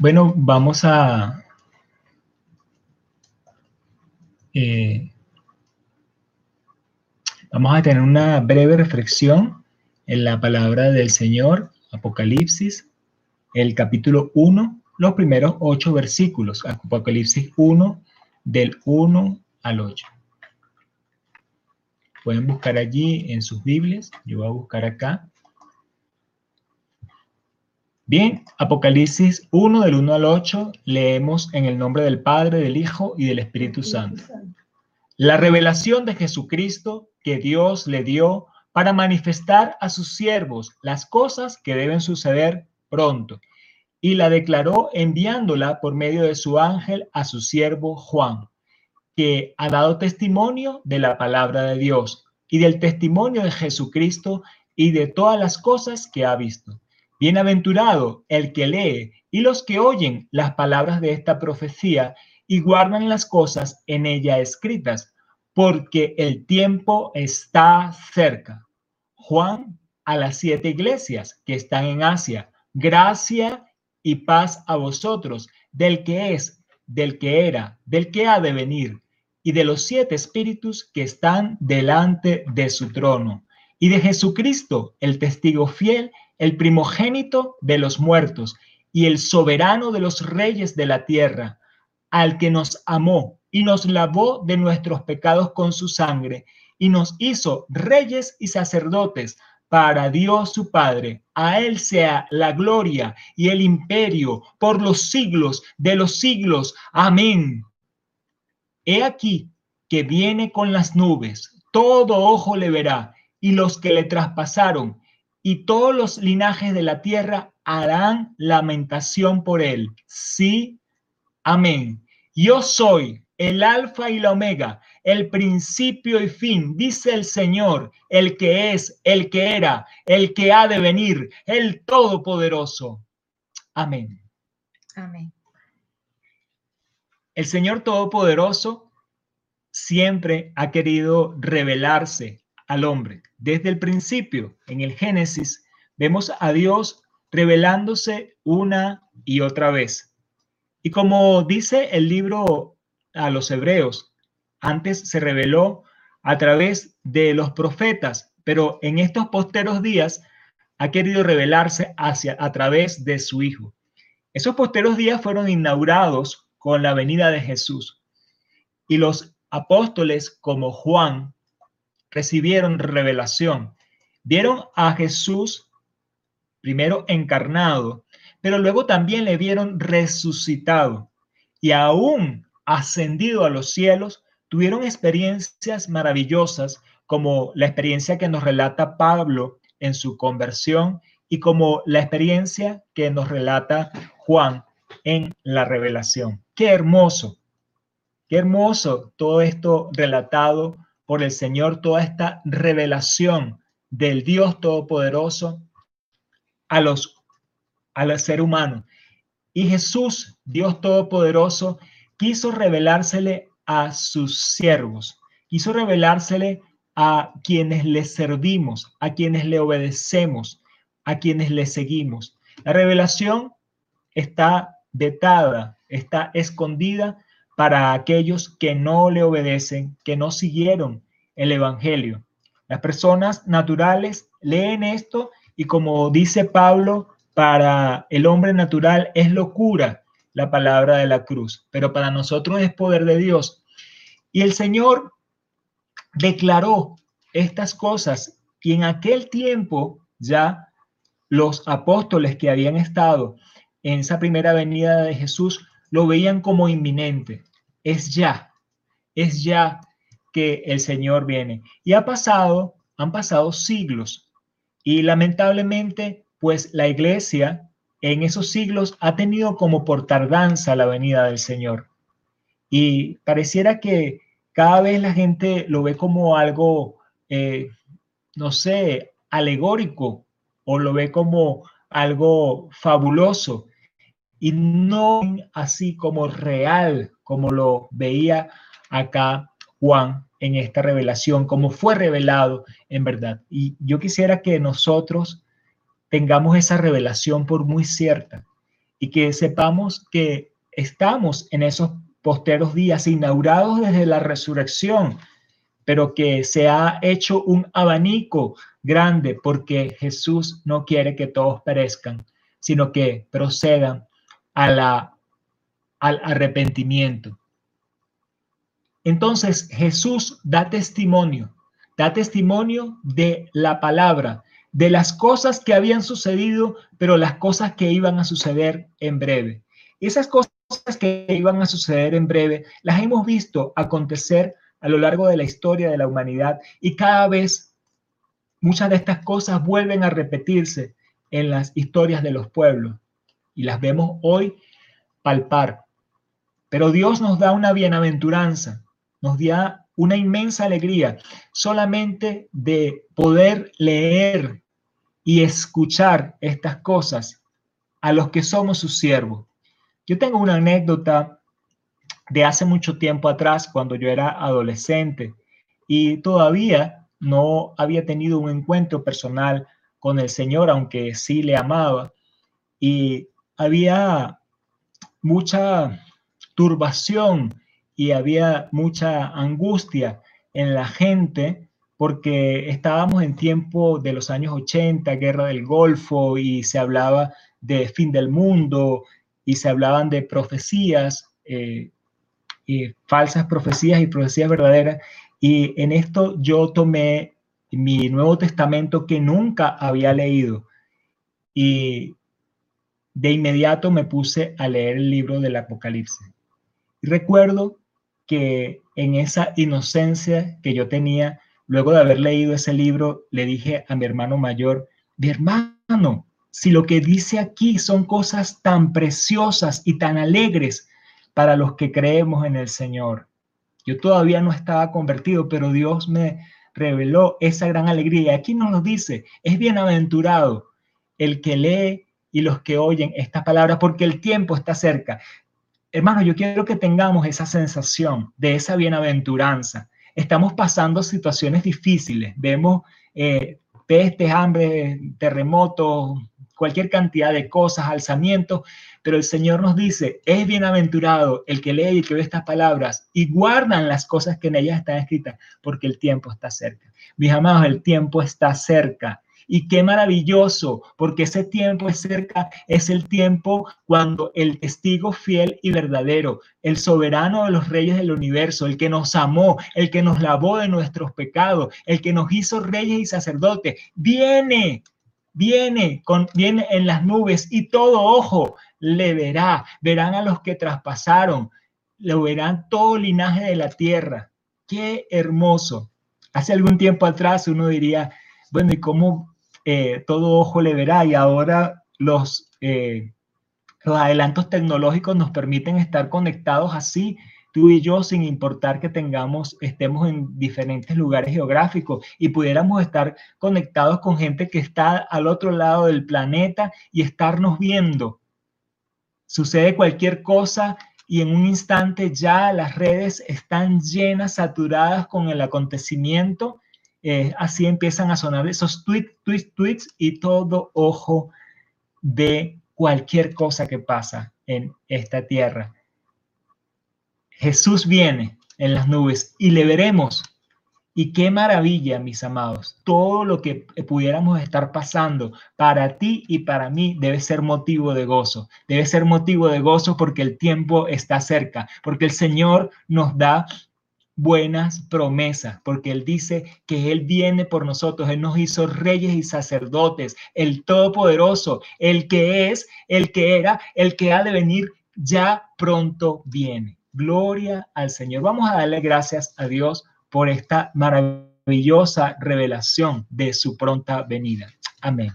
Bueno, vamos a... Eh, vamos a tener una breve reflexión en la palabra del Señor, Apocalipsis, el capítulo 1, los primeros ocho versículos, Apocalipsis 1, del 1 al 8. Pueden buscar allí en sus Biblias, yo voy a buscar acá. Bien, Apocalipsis 1 del 1 al 8 leemos en el nombre del Padre, del Hijo y del Espíritu Santo. La revelación de Jesucristo que Dios le dio para manifestar a sus siervos las cosas que deben suceder pronto. Y la declaró enviándola por medio de su ángel a su siervo Juan, que ha dado testimonio de la palabra de Dios y del testimonio de Jesucristo y de todas las cosas que ha visto Bienaventurado el que lee y los que oyen las palabras de esta profecía y guardan las cosas en ella escritas, porque el tiempo está cerca. Juan a las siete iglesias que están en Asia, gracia y paz a vosotros, del que es, del que era, del que ha de venir, y de los siete espíritus que están delante de su trono, y de Jesucristo, el testigo fiel, el primogénito de los muertos y el soberano de los reyes de la tierra, al que nos amó y nos lavó de nuestros pecados con su sangre y nos hizo reyes y sacerdotes para Dios su Padre. A Él sea la gloria y el imperio por los siglos de los siglos. Amén. He aquí que viene con las nubes, todo ojo le verá, y los que le traspasaron, y todos los linajes de la tierra harán lamentación por él. Sí, amén. Yo soy el alfa y la omega, el principio y fin, dice el Señor, el que es, el que era, el que ha de venir, el Todopoderoso. Amén. Amén. El Señor Todopoderoso siempre ha querido revelarse al hombre. Desde el principio, en el Génesis, vemos a Dios revelándose una y otra vez. Y como dice el libro a los hebreos, antes se reveló a través de los profetas, pero en estos posteros días ha querido revelarse hacia a través de su hijo. Esos posteros días fueron inaugurados con la venida de Jesús. Y los apóstoles como Juan recibieron revelación. Vieron a Jesús primero encarnado, pero luego también le vieron resucitado y aún ascendido a los cielos, tuvieron experiencias maravillosas como la experiencia que nos relata Pablo en su conversión y como la experiencia que nos relata Juan en la revelación. Qué hermoso, qué hermoso todo esto relatado por el Señor toda esta revelación del Dios Todopoderoso a los al ser humano. Y Jesús, Dios Todopoderoso, quiso revelársele a sus siervos, quiso revelársele a quienes le servimos, a quienes le obedecemos, a quienes le seguimos. La revelación está vetada, está escondida para aquellos que no le obedecen, que no siguieron el Evangelio. Las personas naturales leen esto y como dice Pablo, para el hombre natural es locura la palabra de la cruz, pero para nosotros es poder de Dios. Y el Señor declaró estas cosas y en aquel tiempo ya los apóstoles que habían estado en esa primera venida de Jesús lo veían como inminente es ya, es ya que el Señor viene. Y ha pasado, han pasado siglos y lamentablemente, pues la iglesia en esos siglos ha tenido como por tardanza la venida del Señor. Y pareciera que cada vez la gente lo ve como algo, eh, no sé, alegórico o lo ve como algo fabuloso y no así como real, como lo veía acá Juan en esta revelación, como fue revelado en verdad. Y yo quisiera que nosotros tengamos esa revelación por muy cierta y que sepamos que estamos en esos posteros días inaugurados desde la resurrección, pero que se ha hecho un abanico grande porque Jesús no quiere que todos perezcan, sino que procedan al arrepentimiento. Entonces Jesús da testimonio, da testimonio de la palabra, de las cosas que habían sucedido, pero las cosas que iban a suceder en breve. Esas cosas que iban a suceder en breve las hemos visto acontecer a lo largo de la historia de la humanidad y cada vez muchas de estas cosas vuelven a repetirse en las historias de los pueblos y las vemos hoy palpar. Pero Dios nos da una bienaventuranza, nos da una inmensa alegría solamente de poder leer y escuchar estas cosas a los que somos sus siervos. Yo tengo una anécdota de hace mucho tiempo atrás, cuando yo era adolescente y todavía no había tenido un encuentro personal con el Señor, aunque sí le amaba. Y había mucha turbación y había mucha angustia en la gente porque estábamos en tiempo de los años 80, guerra del Golfo, y se hablaba de fin del mundo, y se hablaban de profecías, eh, y falsas profecías y profecías verdaderas. Y en esto yo tomé mi Nuevo Testamento que nunca había leído y de inmediato me puse a leer el libro del Apocalipsis. Y recuerdo que en esa inocencia que yo tenía, luego de haber leído ese libro, le dije a mi hermano mayor, mi hermano, si lo que dice aquí son cosas tan preciosas y tan alegres para los que creemos en el Señor. Yo todavía no estaba convertido, pero Dios me reveló esa gran alegría. Y aquí nos lo dice, es bienaventurado el que lee y los que oyen esta palabra, porque el tiempo está cerca. Hermano, yo quiero que tengamos esa sensación de esa bienaventuranza. Estamos pasando situaciones difíciles, vemos eh, pestes, hambre, terremotos, cualquier cantidad de cosas, alzamientos, pero el Señor nos dice, es bienaventurado el que lee y que ve estas palabras y guardan las cosas que en ellas están escritas, porque el tiempo está cerca. Mis amados, el tiempo está cerca. Y qué maravilloso, porque ese tiempo es cerca, es el tiempo cuando el testigo fiel y verdadero, el soberano de los reyes del universo, el que nos amó, el que nos lavó de nuestros pecados, el que nos hizo reyes y sacerdotes, viene, viene, viene en las nubes y todo ojo le verá, verán a los que traspasaron, lo verán todo linaje de la tierra. Qué hermoso. Hace algún tiempo atrás uno diría, bueno, ¿y cómo eh, todo ojo le verá y ahora los, eh, los adelantos tecnológicos nos permiten estar conectados así, tú y yo, sin importar que tengamos, estemos en diferentes lugares geográficos y pudiéramos estar conectados con gente que está al otro lado del planeta y estarnos viendo. Sucede cualquier cosa y en un instante ya las redes están llenas, saturadas con el acontecimiento eh, así empiezan a sonar esos tweets, tweets, tweets y todo ojo de cualquier cosa que pasa en esta tierra. Jesús viene en las nubes y le veremos. Y qué maravilla, mis amados. Todo lo que pudiéramos estar pasando para ti y para mí debe ser motivo de gozo. Debe ser motivo de gozo porque el tiempo está cerca, porque el Señor nos da buenas promesas, porque Él dice que Él viene por nosotros, Él nos hizo reyes y sacerdotes, el Todopoderoso, el que es, el que era, el que ha de venir, ya pronto viene. Gloria al Señor. Vamos a darle gracias a Dios por esta maravillosa revelación de su pronta venida. Amén.